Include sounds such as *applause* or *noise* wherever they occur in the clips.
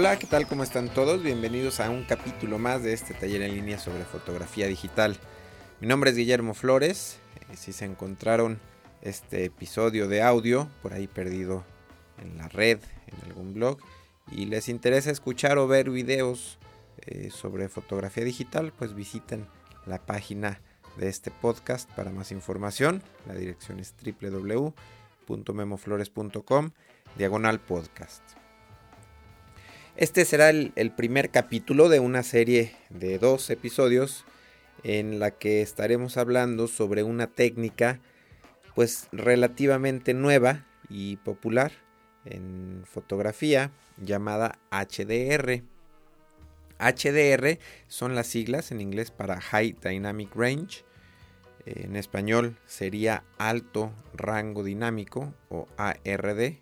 Hola, ¿qué tal? ¿Cómo están todos? Bienvenidos a un capítulo más de este taller en línea sobre fotografía digital. Mi nombre es Guillermo Flores. Eh, si se encontraron este episodio de audio por ahí perdido en la red, en algún blog, y les interesa escuchar o ver videos eh, sobre fotografía digital, pues visiten la página de este podcast para más información. La dirección es www.memoflores.com diagonal podcast. Este será el, primer capítulo de una serie de dos episodios en la que estaremos hablando sobre una técnica pues relativamente nueva y popular en fotografía llamada HDR. HDR son las siglas en inglés para High Dynamic Range. En español sería alto rango dinámico o ARD.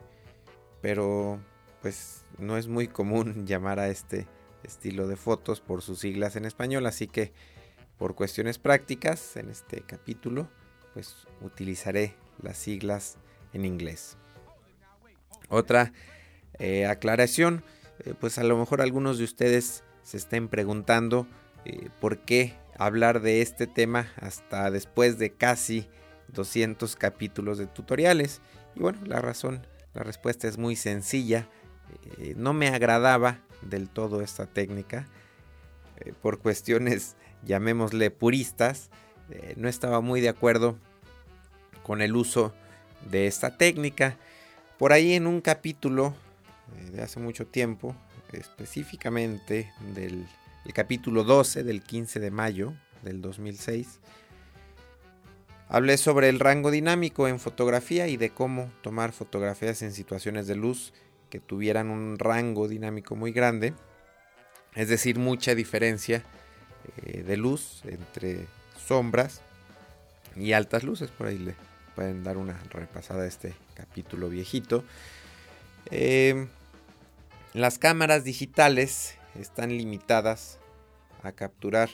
Pero pues no es muy común *laughs* llamar a este estilo de fotos por sus siglas en español. Así que por cuestiones prácticas en este capítulo pues utilizaré las siglas en inglés. Otra eh, aclaración, eh, pues a lo mejor algunos de ustedes se estén preguntando eh, por qué hablar de este tema hasta después de casi 200 capítulos de tutoriales. Y bueno, la razón, la respuesta es muy sencilla. No me agradaba del todo esta técnica por cuestiones, *laughs* llamémosle puristas. no estaba muy de acuerdo con el uso de esta técnica. Por ahí en un capítulo eh, de hace mucho tiempo, específicamente del capítulo 12 del 15 de mayo del 2006, hablé sobre el rango dinámico en fotografía y de cómo tomar fotografías en situaciones de luz que tuvieran un rango dinámico muy grande, es decir, mucha diferencia eh, de luz entre sombras y altas luces, por ahí le pueden dar una repasada a este capítulo viejito. Eh, las cámaras digitales están limitadas a capturar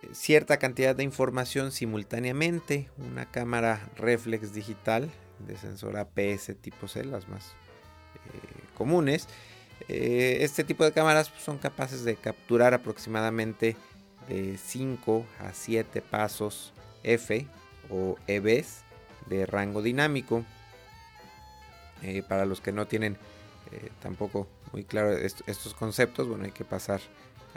eh, cierta cantidad de información simultáneamente. Una cámara reflex digital de sensor APS tipo C, las más comunes. este tipo de cámaras son capaces de capturar aproximadamente de 5 a 7 pasos F o EVs de rango dinámico. Eh, para los que no tienen eh, tampoco muy claro estos conceptos, bueno, hay que pasar,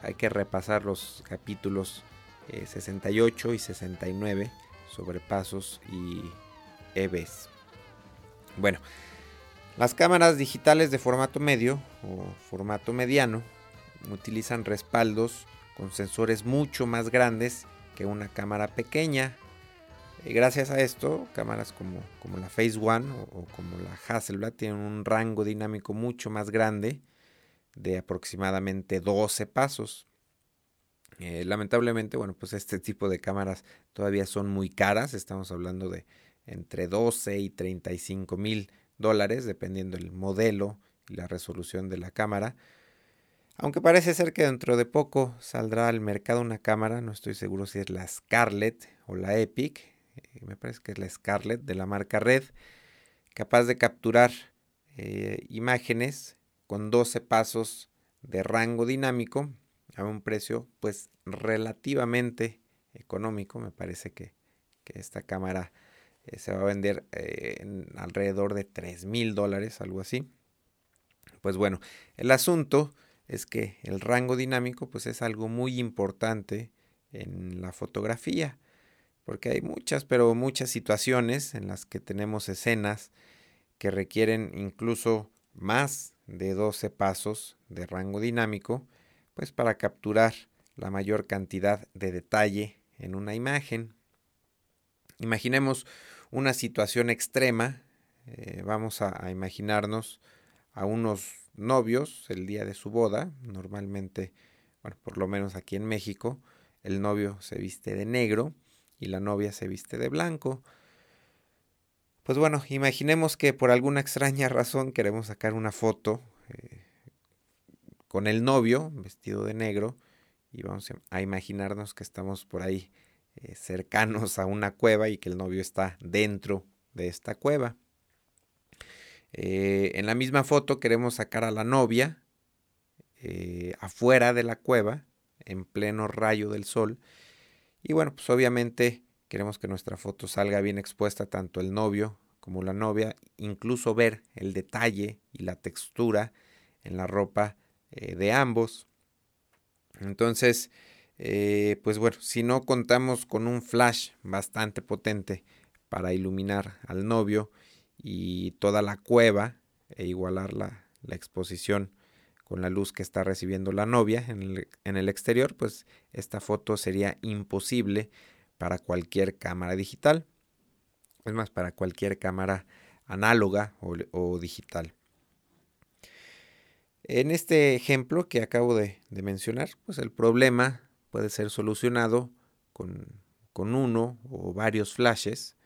hay que repasar los capítulos 68 eh, y 69 sobre pasos y EVs. Bueno, las cámaras digitales de formato medio o formato mediano utilizan respaldos con sensores mucho más grandes que una cámara pequeña gracias a esto, cámaras como, como la Phase One o, como la Hasselblad tienen un rango dinámico mucho más grande de aproximadamente 12 pasos. Eh, lamentablemente, bueno, pues este tipo de cámaras todavía son muy caras. Estamos hablando de entre 12 y 35 mil dólares, dependiendo del modelo y la resolución de la cámara. Aunque parece ser que dentro de poco saldrá al mercado una cámara, no estoy seguro si es la Scarlett o la Epic, eh, me parece que es la Scarlett de la marca Red, capaz de capturar eh, imágenes con 12 pasos de rango dinámico a un precio pues relativamente económico. Me parece que, esta cámara eh, se va a vender en alrededor de 3 mil dólares, algo así. Pues bueno, el asunto es que el rango dinámico pues es algo muy importante en la fotografía porque hay muchas, pero muchas situaciones en las que tenemos escenas que requieren incluso más de 12 pasos de rango dinámico, pues para capturar la mayor cantidad de detalle en una imagen. Imaginemos una situación extrema, eh, vamos a, imaginarnos a unos novios el día de su boda, normalmente, bueno, por lo menos aquí en México, el novio se viste de negro, y la novia se viste de blanco. Pues bueno, imaginemos que por alguna extraña razón queremos sacar una foto eh, con el novio vestido de negro y vamos a imaginarnos que estamos por ahí eh, cercanos a una cueva y que el novio está dentro de esta cueva. Eh, en la misma foto queremos sacar a la novia eh, afuera de la cueva, en pleno rayo del sol. Y bueno, pues obviamente queremos que nuestra foto salga bien expuesta tanto el novio como la novia, incluso ver el detalle y la textura en la ropa de ambos. Entonces, eh, pues bueno, si no contamos con un flash bastante potente para iluminar al novio y toda la cueva e igualar la, exposición con la luz que está recibiendo la novia en el, en el, exterior, pues esta foto sería imposible para cualquier cámara digital. Es más, para cualquier cámara análoga o digital. En este ejemplo que acabo de, mencionar, pues el problema puede ser solucionado con, uno o varios flashes.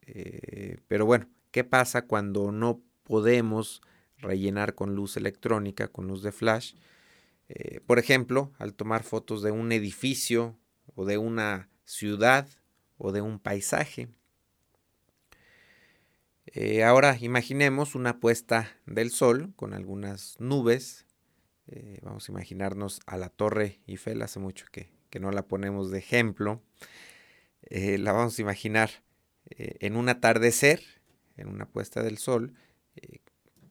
Eh, pero bueno, ¿qué pasa cuando no podemos rellenar con luz electrónica, con luz de flash? Eh, por ejemplo, al tomar fotos de un edificio o de una ciudad o de un paisaje. Eh, ahora imaginemos una puesta del sol con algunas nubes. Vamos a imaginarnos a la Torre Eiffel, hace mucho que, no la ponemos de ejemplo. Eh, la vamos a imaginar en un atardecer, en una puesta del sol,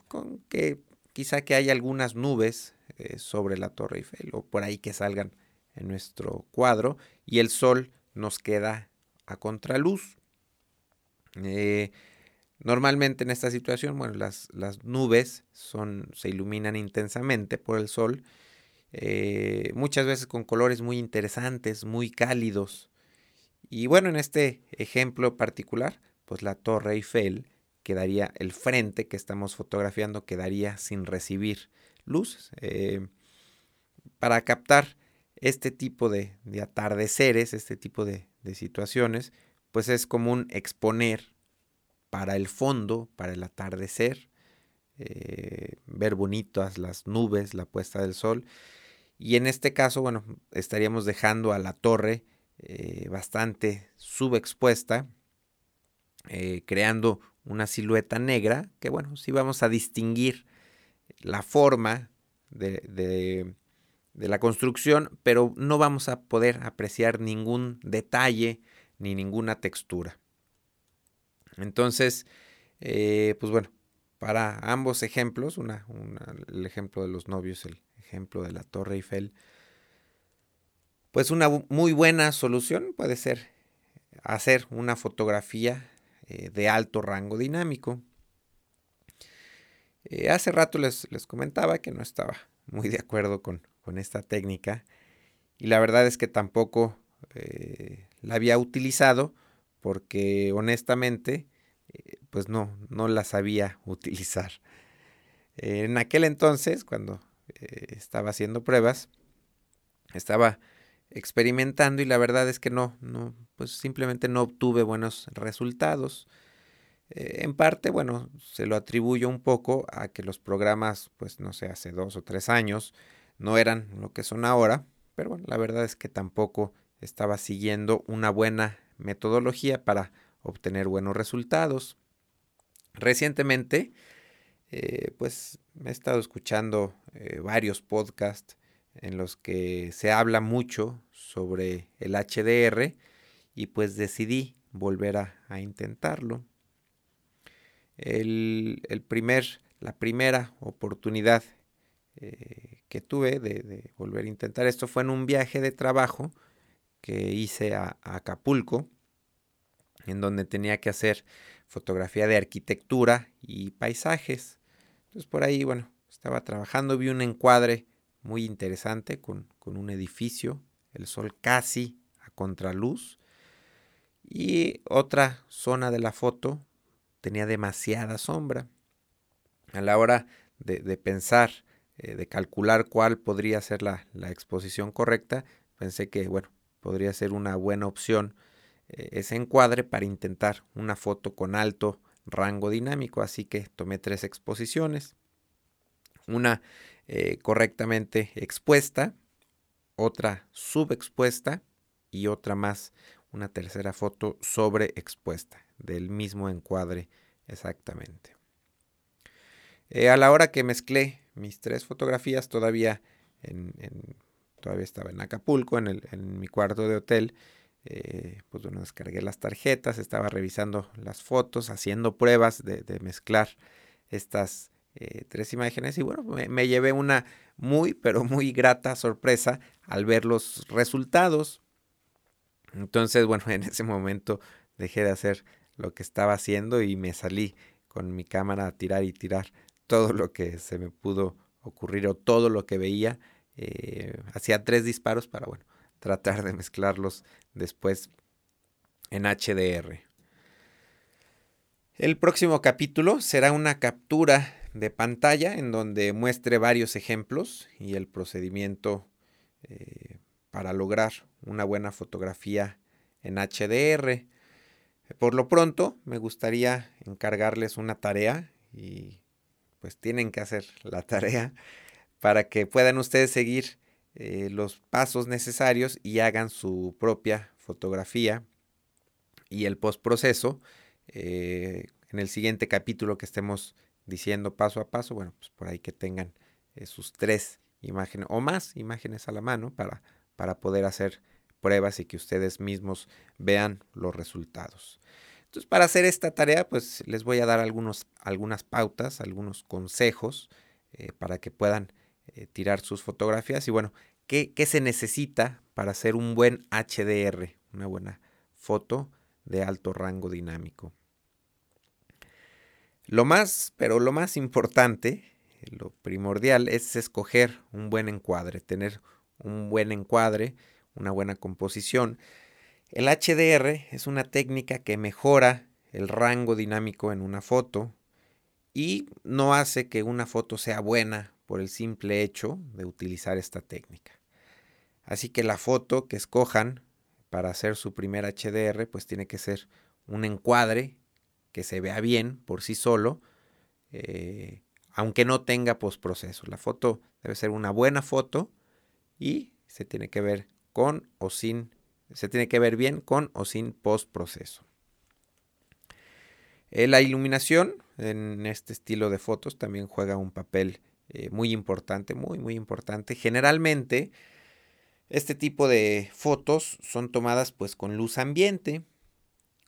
con que quizá que haya algunas nubes sobre la Torre Eiffel o por ahí que salgan en nuestro cuadro y el sol nos queda a contraluz. Normalmente en esta situación, bueno, las, nubes son, se iluminan intensamente por el sol, eh, muchas veces con colores muy interesantes, muy cálidos. Y bueno, en este ejemplo particular, pues la Torre Eiffel quedaría, el frente que estamos fotografiando quedaría sin recibir luz. Eh, para captar este tipo de, atardeceres, este tipo de, situaciones, pues es común exponer para el fondo, para el atardecer, eh, ver bonitas las nubes, la puesta del sol. Y en este caso, bueno, estaríamos dejando a la torre eh, bastante subexpuesta, eh, creando una silueta negra, que bueno, sí vamos a distinguir la forma de, de la construcción, pero no vamos a poder apreciar ningún detalle ni ninguna textura. Entonces, eh, pues bueno, para ambos ejemplos, una, el ejemplo de los novios, el ejemplo de la Torre Eiffel, pues una muy buena solución puede ser hacer una fotografía eh, de alto rango dinámico. Eh, hace rato les, les, comentaba que no estaba muy de acuerdo con, esta técnica y la verdad es que tampoco la había utilizado porque honestamente eh, pues no, no la sabía *laughs* utilizar. en aquel entonces, cuando eh, estaba haciendo pruebas, estaba experimentando y la verdad es que no, no, pues simplemente no obtuve buenos resultados. Eh, en parte, bueno, se lo atribuyo un poco a que los programas, pues no sé, hace dos o tres años no eran lo que son ahora, pero bueno, la verdad es que tampoco estaba siguiendo una buena metodología para obtener buenos resultados. Recientemente, eh, pues he estado escuchando eh, varios podcasts en los que se habla mucho sobre el HDR y pues decidí volver a, intentarlo. El, primer, la primera oportunidad eh, que tuve de, volver a intentar esto fue en un viaje de trabajo que hice a, Acapulco, en donde tenía que hacer fotografía de arquitectura y paisajes. Entonces por ahí, bueno, estaba trabajando, vi un encuadre muy interesante con, con un edificio, el sol casi a contraluz, y otra zona de la foto tenía demasiada sombra. A la hora de, pensar, eh, de calcular cuál podría ser la, la exposición correcta, pensé que, bueno, podría ser una buena opción eh, ese encuadre para intentar una foto con alto rango dinámico. Así que tomé tres exposiciones. Una eh, correctamente expuesta, otra subexpuesta y otra más, una tercera foto sobreexpuesta del mismo encuadre exactamente. Eh, a la hora que mezclé mis tres fotografías todavía todavía estaba en Acapulco, en, en mi cuarto de hotel. Eh, pues bueno, descargué las tarjetas, estaba revisando las fotos, haciendo pruebas de, mezclar estas eh, tres imágenes y bueno, me, llevé una muy, pero muy grata sorpresa al ver los resultados. Entonces, bueno, *laughs* en ese momento dejé de hacer lo que estaba haciendo y me salí con mi cámara a tirar y tirar todo lo que se me pudo ocurrir o todo lo que veía. Eh, hacía tres disparos para, bueno, tratar de mezclarlos después en HDR. El próximo capítulo será una captura de pantalla en donde muestre varios ejemplos y el procedimiento eh, para lograr una buena fotografía en HDR. Por lo pronto, me gustaría encargarles una tarea y pues tienen que hacer la tarea para que puedan ustedes seguir eh, los pasos necesarios y hagan su propia fotografía y el postproceso. Eh, en el siguiente capítulo que estemos diciendo paso a paso, bueno, pues por ahí que tengan eh, sus tres imágenes o más imágenes a la mano para, para poder hacer pruebas y que ustedes mismos vean los resultados. Entonces, para hacer esta tarea, pues les voy a dar algunos, algunas pautas, algunos consejos para que puedan eh, tirar sus fotografías. Y bueno, ¿qué, se necesita para hacer un buen HDR? Una buena foto de alto rango dinámico. Lo más, pero lo más importante, lo primordial es escoger un buen encuadre, tener un buen encuadre, una buena composición. El HDR es una técnica que mejora el rango dinámico en una foto y no hace que una foto sea buena por el simple hecho de utilizar esta técnica. Así que la foto que escojan para hacer su primer HDR, pues tiene que ser un encuadre que se vea bien por sí solo, eh, aunque no tenga postproceso. La foto debe ser una buena foto y se tiene que ver con o sin, se tiene que ver bien con o sin postproceso. Eh, la iluminación en este estilo de fotos también juega un papel eh, muy importante, muy, muy importante. Generalmente, este tipo de fotos son tomadas pues con luz ambiente,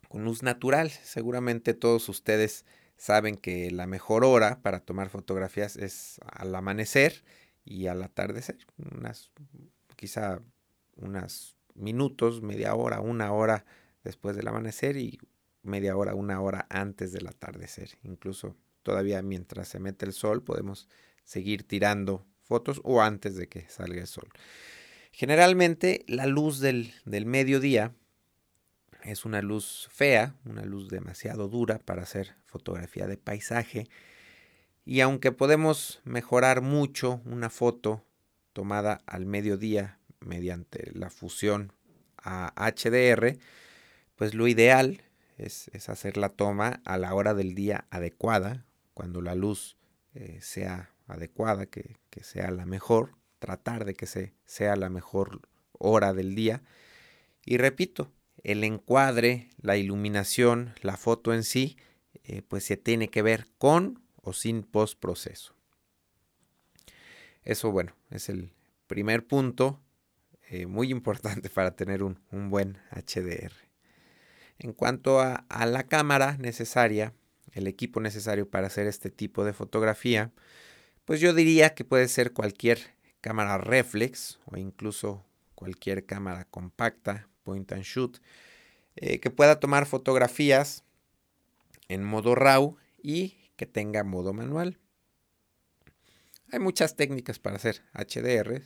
con luz natural. Seguramente todos ustedes saben que la mejor hora para tomar fotografías es al amanecer y al atardecer. Unas, quizá unos minutos, media hora, una hora después del amanecer y media hora, una hora antes del atardecer. Incluso todavía mientras se mete el sol podemos seguir tirando fotos o antes de que salga el sol. Generalmente la luz del, mediodía es una luz fea, una luz demasiado dura para hacer fotografía de paisaje. Y aunque podemos mejorar mucho una foto tomada al mediodía mediante la fusión a HDR, pues lo ideal es, hacer la toma a la hora del día adecuada, cuando la luz eh, sea adecuada, que, sea la mejor, tratar de que se, sea la mejor hora del día. Y repito, el encuadre, la iluminación, la foto en sí, eh, pues se tiene que ver con o sin postproceso. Eso, bueno, es el primer punto eh, muy importante para tener un, buen HDR. En cuanto a, a, la cámara necesaria, el equipo necesario para hacer este tipo de fotografía, pues yo diría que puede ser cualquier cámara reflex o incluso cualquier cámara compacta, point and shoot, eh, que pueda tomar fotografías en modo RAW y que tenga modo manual. Hay muchas técnicas para hacer HDR,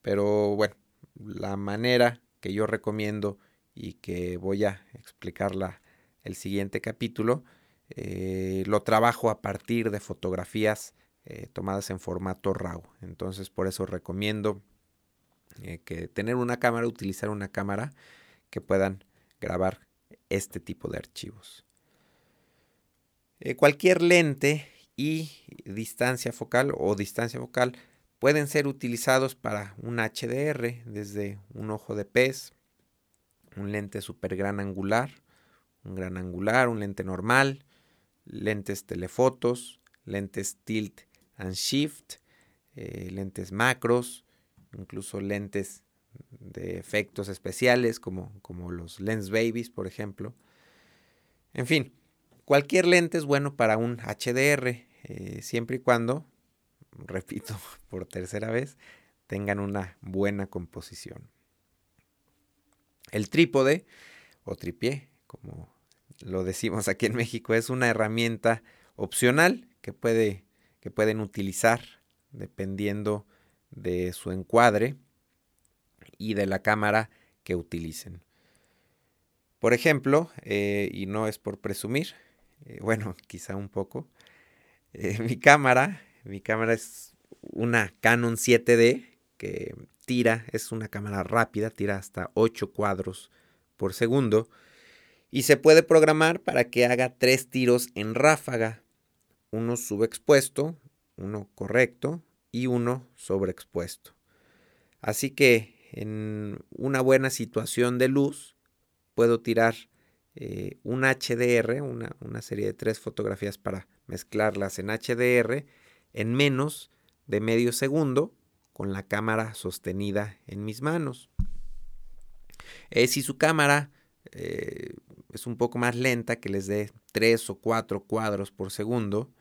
pero bueno, la manera que yo recomiendo y que voy a explicarla el siguiente capítulo, eh, lo trabajo a partir de fotografías eh, tomadas en formato RAW. Entonces por eso recomiendo que tener una cámara, utilizar una cámara que puedan grabar este tipo de archivos. Eh, cualquier lente y distancia focal o distancia focal pueden ser utilizados para un HDR desde un ojo de pez, un lente super gran angular, un gran angular, un lente normal, lentes telefotos, lentes tilt and shift, eh, lentes macros incluso lentes de efectos especiales como, como los Lens Babies, por ejemplo. En fin, cualquier lente es bueno para un HDR, eh, siempre y cuando, *laughs* repito por tercera vez, tengan una buena composición. El trípode o tripié, como lo decimos aquí en México, es una herramienta opcional que, puede, que pueden utilizar dependiendo de su encuadre y de la cámara que utilicen. Por ejemplo, eh, y no es por presumir, eh, bueno, *laughs* quizá un poco, eh, mi cámara, mi cámara es una Canon 7D que tira, es una cámara rápida, tira hasta 8 cuadros por segundo y se puede programar para que haga tres tiros en ráfaga, uno subexpuesto, uno correcto y uno sobreexpuesto. Así que en una buena situación de luz puedo tirar eh, un HDR, una, una serie de tres fotografías para mezclarlas en HDR en menos de medio segundo con la cámara sostenida en mis manos. Eh, si su cámara eh, es un poco más lenta, que les dé 3 o 4 cuadros por segundo,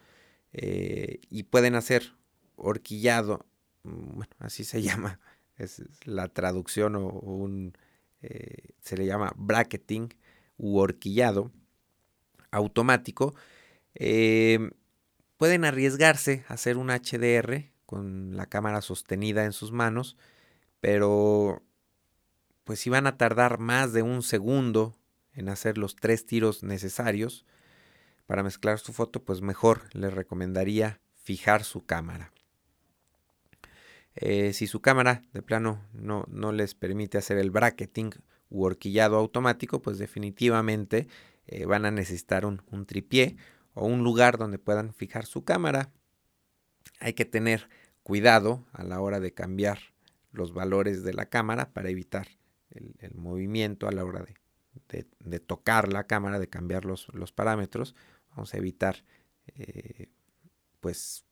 y pueden hacer horquillado, mm, bueno, así se *laughs* llama, es la traducción o, un, eh, se le llama bracketing u horquillado automático, em, pueden arriesgarse a hacer un HDR con la cámara sostenida en sus manos, pero pues si van a tardar más de un segundo en hacer los tres tiros necesarios para mezclar su foto, pues mejor les recomendaría fijar su cámara. Eh, si su cámara de plano no, no, les permite hacer el bracketing u horquillado automático, pues definitivamente eh, van a necesitar un, un tripié o un lugar donde puedan fijar su cámara. Hay que tener cuidado a la hora de cambiar los valores de la cámara para evitar el, movimiento a la hora de, de, tocar la cámara, de cambiar los, los parámetros. Vamos a evitar eh, pues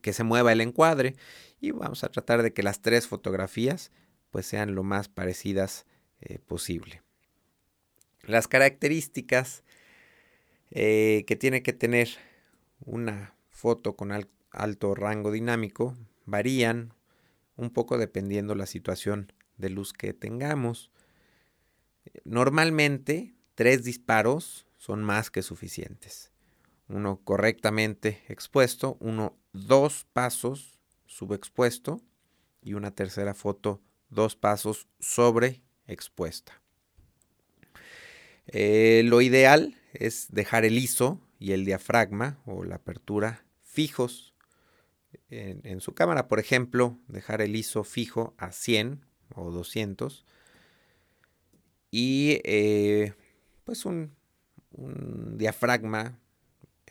que se mueva el encuadre y vamos a tratar de que las tres fotografías pues sean lo más parecidas eh, posible. Las características eh, que tiene que tener una foto con alto rango dinámico varían un poco dependiendo la situación de luz que tengamos. Normalmente tres disparos son más que suficientes uno correctamente expuesto, uno dos pasos subexpuesto y una tercera foto dos pasos sobre expuesta. Eh, lo ideal es dejar el ISO y el diafragma o la apertura fijos en, su cámara. Por ejemplo, dejar el ISO fijo a 100 o 200 y eh, pues un, un diafragma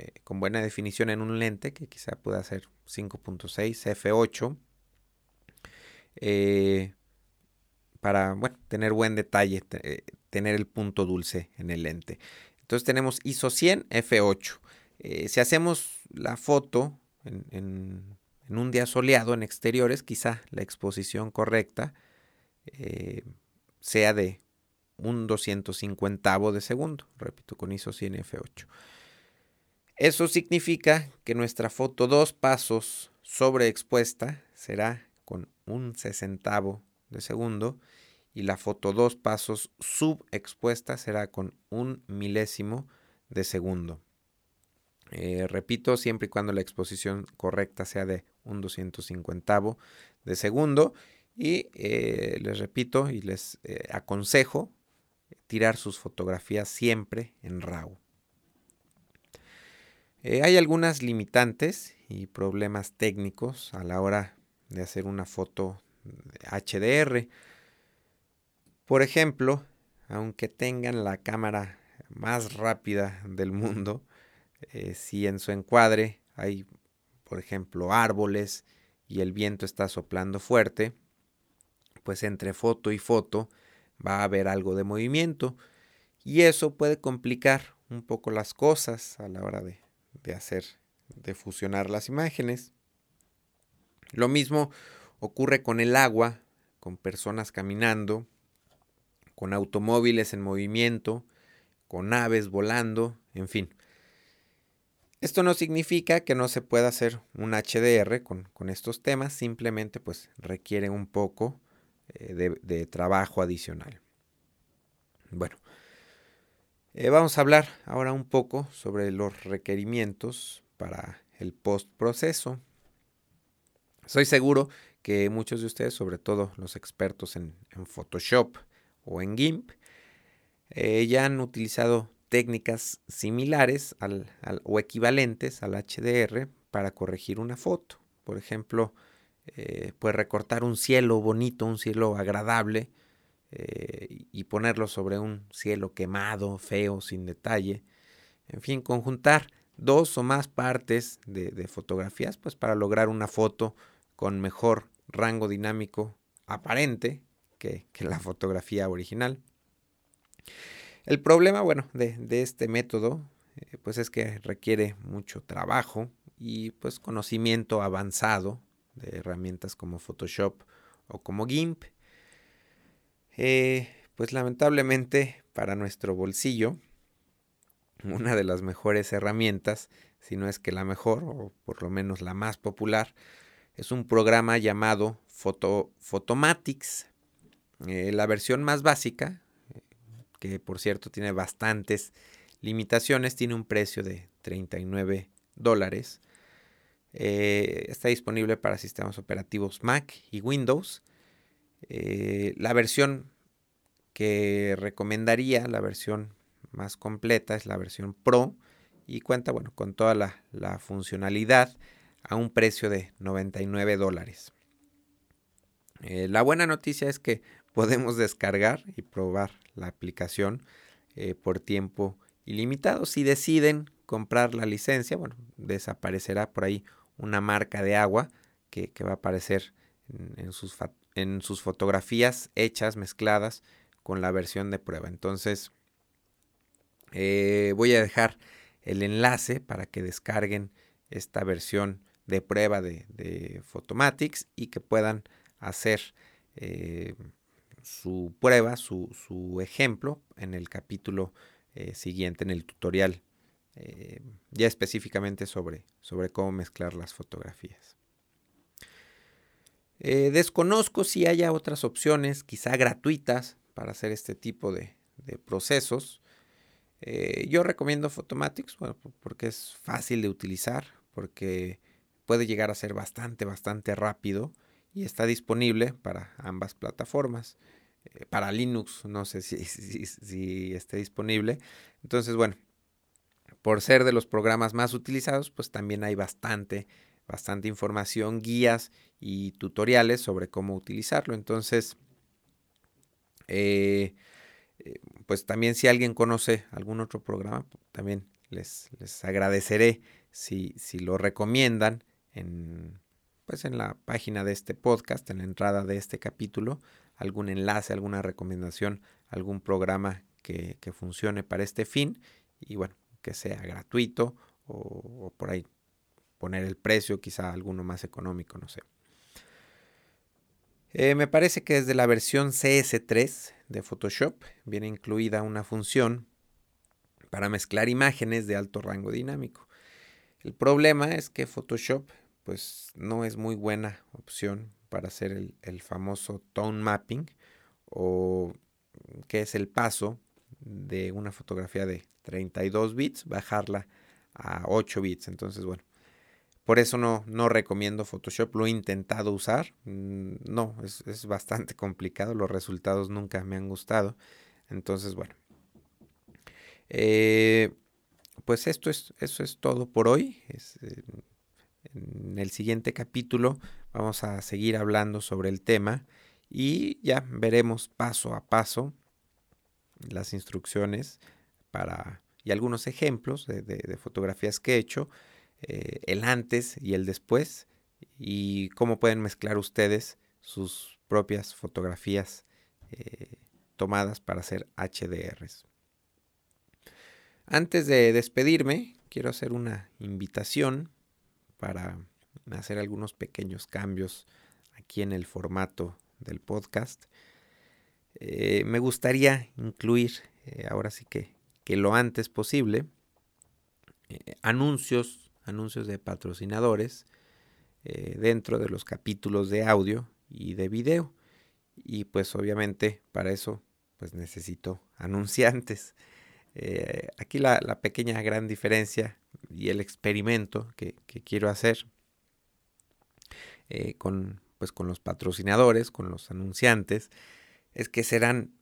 eh, con buena definición en un lente que quizá pueda ser 5.6 f8 eh, para bueno, tener buen detalle, eh, tener el punto dulce en el lente. Entonces tenemos ISO 100 f8. si hacemos la foto en, en, un día soleado en exteriores, quizá la exposición correcta sea de un 250 de segundo, repito, con ISO 100 f8. Eso significa que nuestra foto dos pasos sobreexpuesta será con un sesentavo de segundo y la foto dos pasos subexpuesta será con un milésimo de segundo. Eh, repito, siempre y cuando la exposición correcta sea de un 250 de segundo. Y eh, les repito y les eh, aconsejo tirar sus fotografías siempre en RAW. Eh, hay algunas limitantes y problemas técnicos a la hora de hacer una foto HDR. Por ejemplo, aunque tengan la cámara más rápida del mundo, eh, si en su encuadre hay, por ejemplo, árboles y el viento está soplando fuerte, pues entre foto y foto va a haber algo de movimiento y eso puede complicar un poco las cosas a la hora de, de hacer, de fusionar las imágenes. Lo mismo ocurre con el agua, con personas caminando, con automóviles en movimiento, con aves volando, en fin. Esto no significa que no se pueda hacer un HDR con, estos temas, simplemente pues requiere un poco eh, de, trabajo adicional. Bueno, eh, vamos a hablar ahora un poco sobre los requerimientos para el postproceso. Soy seguro que muchos de ustedes, sobre todo los expertos en, Photoshop o en GIMP, eh, ya han utilizado técnicas similares o equivalentes al HDR para corregir una foto. Por ejemplo, eh, recortar un cielo bonito, un cielo agradable eh, y ponerlo sobre un cielo quemado, feo, sin detalle. En fin, conjuntar dos o más partes de, fotografías pues para lograr una foto con mejor rango dinámico aparente que la fotografía original. El problema, bueno, de, este método, eh, pues es que requiere mucho trabajo y pues conocimiento avanzado de herramientas como Photoshop o como GIMP. Eh, pues lamentablemente para nuestro bolsillo, una de las mejores herramientas, si no es que la mejor, o por lo menos la más popular, es un programa llamado Photo, Photomatics. Eh, la versión más básica que por cierto tiene bastantes limitaciones, tiene un precio de 39 dólares. Eh, está disponible para sistemas operativos Mac y Windows. Eh, la versión que recomendaría, la versión más completa, es la versión Pro y cuenta bueno, con toda la, funcionalidad a un precio de 99 dólares. Eh, la buena noticia es que *laughs* podemos descargar y probar la aplicación eh, por tiempo ilimitado. Si deciden comprar la licencia, bueno, desaparecerá por ahí una marca de agua que, va a aparecer en, sus, en, sus, fotografías hechas, mezcladas con la versión de prueba. Entonces, eh, voy a dejar el enlace para que descarguen esta versión de prueba de, de Photomatics y que puedan hacer eh, su prueba, su, ejemplo en el capítulo eh, siguiente, en el tutorial, ya específicamente sobre, sobre cómo mezclar las fotografías. Eh, desconozco si haya otras opciones, quizá gratuitas, para hacer este tipo de, procesos. yo recomiendo Photomatics porque es fácil de utilizar, porque puede llegar a ser bastante, bastante rápido y está disponible para ambas plataformas. Eh, para Linux, no sé si, *laughs* si, esté disponible. Entonces, bueno, por ser de los programas más utilizados, pues también hay bastante, bastante información, guías y tutoriales sobre cómo utilizarlo. Entonces, eh, eh, pues también si alguien conoce algún otro programa, también les, les agradeceré si, si lo recomiendan en, pues en la página de este podcast, en la entrada de este capítulo, algún enlace, alguna recomendación, algún programa que, funcione para este fin y bueno, que sea gratuito o, por ahí poner el precio, quizá alguno más económico, no sé. Eh, me parece que desde la versión CS3 de Photoshop viene incluida una función para mezclar imágenes de alto rango dinámico. El problema es que Photoshop pues no es muy buena opción para hacer el, famoso tone mapping o que es el paso de una fotografía de 32 bits, bajarla a 8 bits. Entonces, bueno, por eso no, no recomiendo Photoshop, lo he intentado usar, mm, no, es, bastante *laughs* complicado, los resultados nunca me han gustado. Entonces, bueno, eh, pues esto es, eso es todo por hoy. Eh, en el siguiente capítulo vamos a seguir hablando sobre el tema y ya veremos paso a paso las instrucciones para y algunos ejemplos de, fotografías que he hecho, eh, el antes y el después y cómo pueden mezclar ustedes sus propias fotografías eh, tomadas para hacer HDRs. Antes de despedirme, quiero hacer una invitación para hacer algunos pequeños cambios aquí en el formato del podcast. Eh, me gustaría incluir, ahora sí que, que, lo antes posible, anuncios, anuncios de patrocinadores dentro de los capítulos de audio y de video. Y pues obviamente para eso pues necesito *laughs* anunciantes. Eh, aquí la, pequeña gran diferencia y el experimento que, quiero hacer eh, con, pues con los patrocinadores, con los anunciantes, es que serán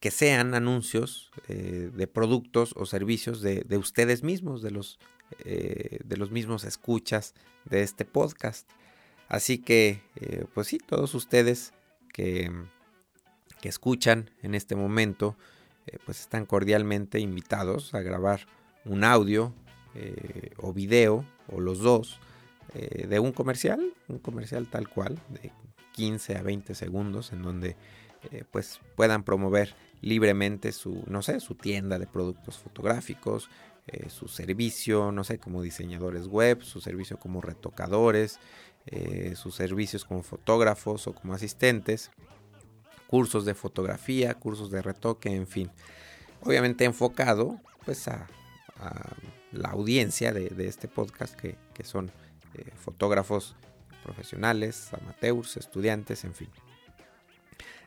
que sean anuncios eh, de productos o servicios de, ustedes mismos, de los, de los mismos escuchas de este podcast. Así que, pues sí, todos ustedes que, que escuchan en este momento, eh, pues están cordialmente invitados a grabar un audio eh, o video o los dos eh, de un comercial, un comercial tal cual, de 15 a 20 segundos, en donde pues puedan promover libremente su, no sé, su tienda de productos fotográficos, su servicio, no sé, como diseñadores web, su servicio como retocadores, sus servicios como fotógrafos o como asistentes, cursos de fotografía, cursos de retoque, en fin. Obviamente enfocado pues a, la audiencia de, este podcast que, son eh, fotógrafos profesionales, amateurs, estudiantes, en fin.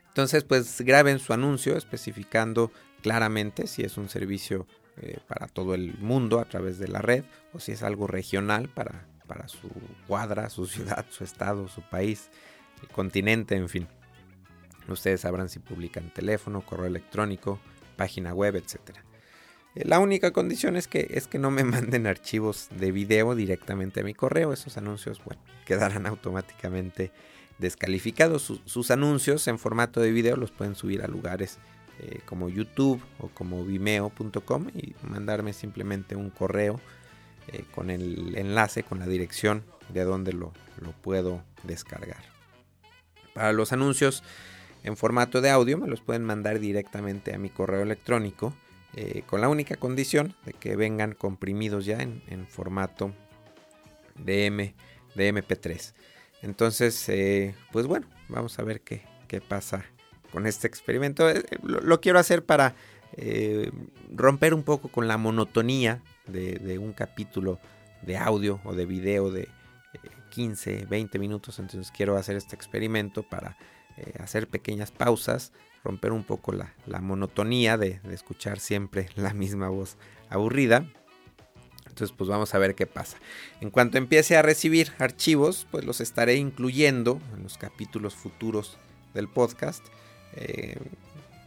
Entonces pues graben su anuncio especificando claramente si es un servicio eh, para todo el mundo a través de la red o si es algo regional para, para su cuadra, su *laughs* ciudad, su estado, su país, el continente, en fin. Ustedes sabrán si publican teléfono, correo electrónico, página web, etc. Eh, la única condición es que, es que no me *laughs* manden archivos de video directamente a mi correo. Esos anuncios, bueno, quedarán automáticamente descalificados. Sus, anuncios en formato de video los pueden subir a lugares eh, como YouTube o como vimeo.com y mandarme simplemente un correo eh, con el enlace, con la dirección de donde lo, lo puedo descargar. Para los anuncios en formato de audio, me los pueden mandar directamente a mi correo electrónico, eh, con la única condición de que vengan comprimidos ya en, formato de, M, de MP3. Entonces, pues bueno, vamos a ver qué, pasa con este experimento. Eh, lo, quiero hacer para romper un poco con la monotonía de, de, un capítulo de audio o de video de 15, 20 minutos. Entonces quiero hacer este experimento para eh, hacer pequeñas pausas, romper un poco la, monotonía de, escuchar siempre *laughs* la misma voz aburrida. Entonces, pues vamos a ver qué pasa. En cuanto empiece a recibir archivos, pues los estaré incluyendo en los capítulos futuros del podcast. Eh,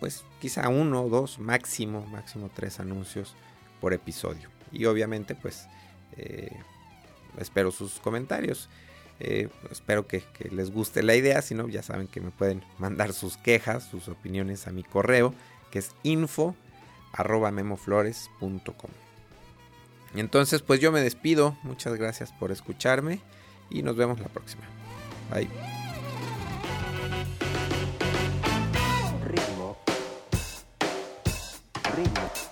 pues quizá uno o dos, máximo, máximo tres anuncios por episodio. Y obviamente, pues eh, espero sus comentarios. Eh, espero que, les guste la idea, si no, ya saben que me pueden mandar sus quejas, sus opiniones a mi correo, que es info memoflores.com. Entonces, pues yo me despido, muchas gracias por escucharme y nos vemos la próxima. Bye. Greenwood.